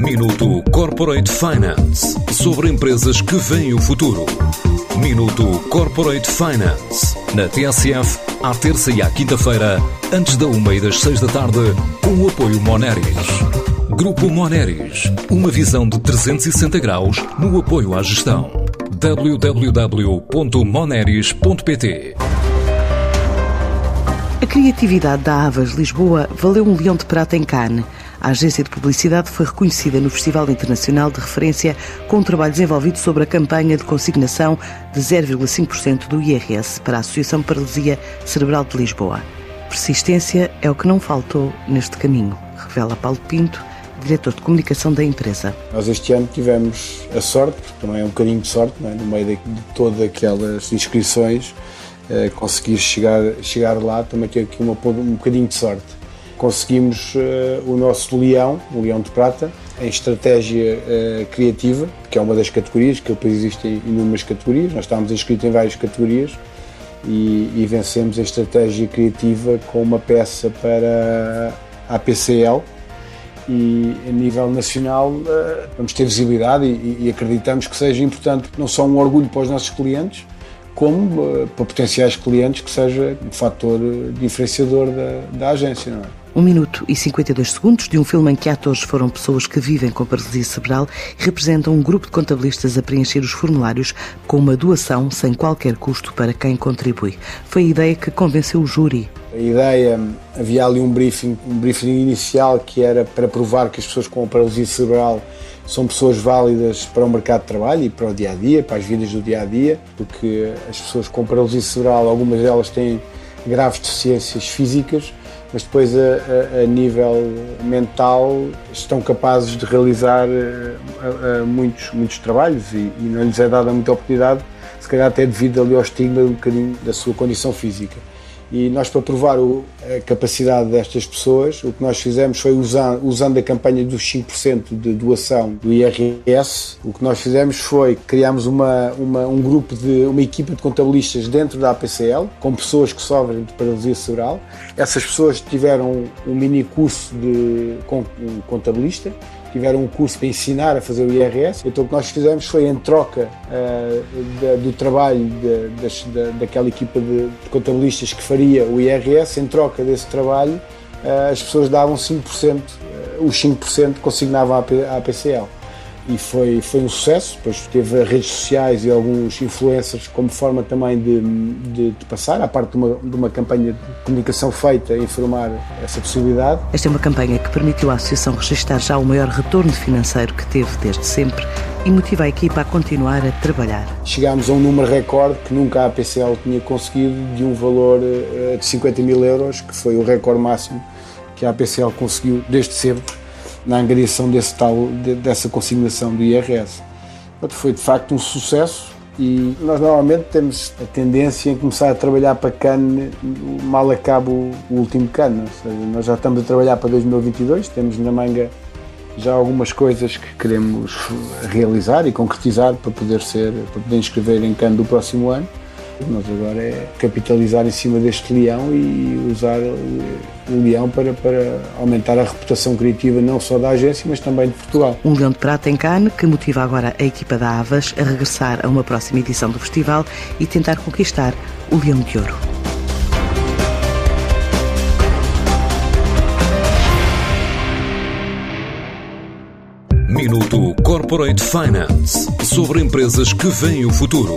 Minuto Corporate Finance sobre empresas que veem o futuro. Minuto Corporate Finance na TSF, à terça e à quinta-feira, antes da uma e das seis da tarde, com o apoio Moneris. Grupo Moneris, uma visão de 360 graus no apoio à gestão. www.moneris.pt A criatividade da Avas Lisboa valeu um leão de prata em Cannes. A agência de publicidade foi reconhecida no Festival Internacional de Referência com um trabalho desenvolvido sobre a campanha de consignação de 0,5% do IRS para a Associação Paralisia Cerebral de Lisboa. Persistência é o que não faltou neste caminho, revela Paulo Pinto, diretor de comunicação da empresa. Nós este ano tivemos a sorte, porque também é um bocadinho de sorte, é? no meio de, de todas aquelas inscrições, eh, conseguir chegar, chegar lá, também ter aqui uma, um bocadinho de sorte conseguimos uh, o nosso leão, o leão de prata, em estratégia uh, criativa, que é uma das categorias, que depois existem inúmeras categorias, nós estávamos inscritos em várias categorias e, e, vencemos a estratégia criativa com uma peça para a APCL e a nível nacional uh, vamos ter visibilidade e, e acreditamos que seja importante não só um orgulho para os nossos clientes, como para potenciais clientes que seja um fator diferenciador da, da agência. Não é? 1 minuto e 52 segundos de um filme em que atores foram pessoas que vivem com paralisia cerebral e representam um grupo de contabilistas a preencher os formulários com uma doação sem qualquer custo para quem contribui. Foi a ideia que convenceu o júri. A ideia, havia ali um briefing, um briefing inicial que era para provar que as pessoas com paralisia cerebral são pessoas válidas para o mercado de trabalho e para o dia a dia, para as vidas do dia a dia, porque as pessoas com paralisia cerebral, algumas delas têm graves deficiências físicas mas depois a, a, a, nível mental estão capazes de realizar a, muitos, muitos trabalhos e, e, não lhes é dada muita oportunidade, se calhar até devido ali ao estigma um bocadinho da sua condição física. E nós, para provar o, a capacidade destas pessoas, o que nós fizemos foi, usando, usando a campanha dos 5% de doação do IRS, o que nós fizemos foi criámos uma, uma, um grupo de uma equipa de contabilistas dentro da APCL, com pessoas que sofrem de paralisia cerebral. Essas pessoas tiveram um mini curso de contabilista tiveram um curso para ensinar a fazer o IRS. Então o que nós fizemos foi, em troca uh, do trabalho de, de, daquela equipa de, de, contabilistas que faria o IRS, em troca desse trabalho, uh, as pessoas davam 5%, uh, os 5% consignavam à, à PCL e foi, foi um sucesso. Depois teve redes sociais e alguns influencers como forma também de, de, de passar, à parte de uma, de uma campanha de comunicação feita, a informar essa possibilidade. Esta é uma campanha que permitiu à Associação registrar já o maior retorno financeiro que teve desde sempre e motiva a equipa a continuar a trabalhar. Chegámos a um número recorde que nunca a APCL tinha conseguido, de um valor eh, de 50 mil euros, que foi o recorde máximo que a APCL conseguiu desde sempre na angariação desse tal, dessa consignação do IRS. Foi de facto um sucesso e nós normalmente temos a tendência em começar a trabalhar para CAN mal acaba o último CAN. Seja, nós já estamos a trabalhar para 2022, temos na manga já algumas coisas que queremos realizar e concretizar para poder ser, para poder inscrever em CAN do próximo ano. Nós agora é capitalizar em cima deste leão e usar o leão para, para aumentar a reputação criativa não só da agência, mas também de Portugal. Um leão de prata em Cannes que motiva agora a equipa da Avas a regressar a uma próxima edição do festival e tentar conquistar o leão de ouro. Minuto Corporate Finance sobre empresas que veem o futuro.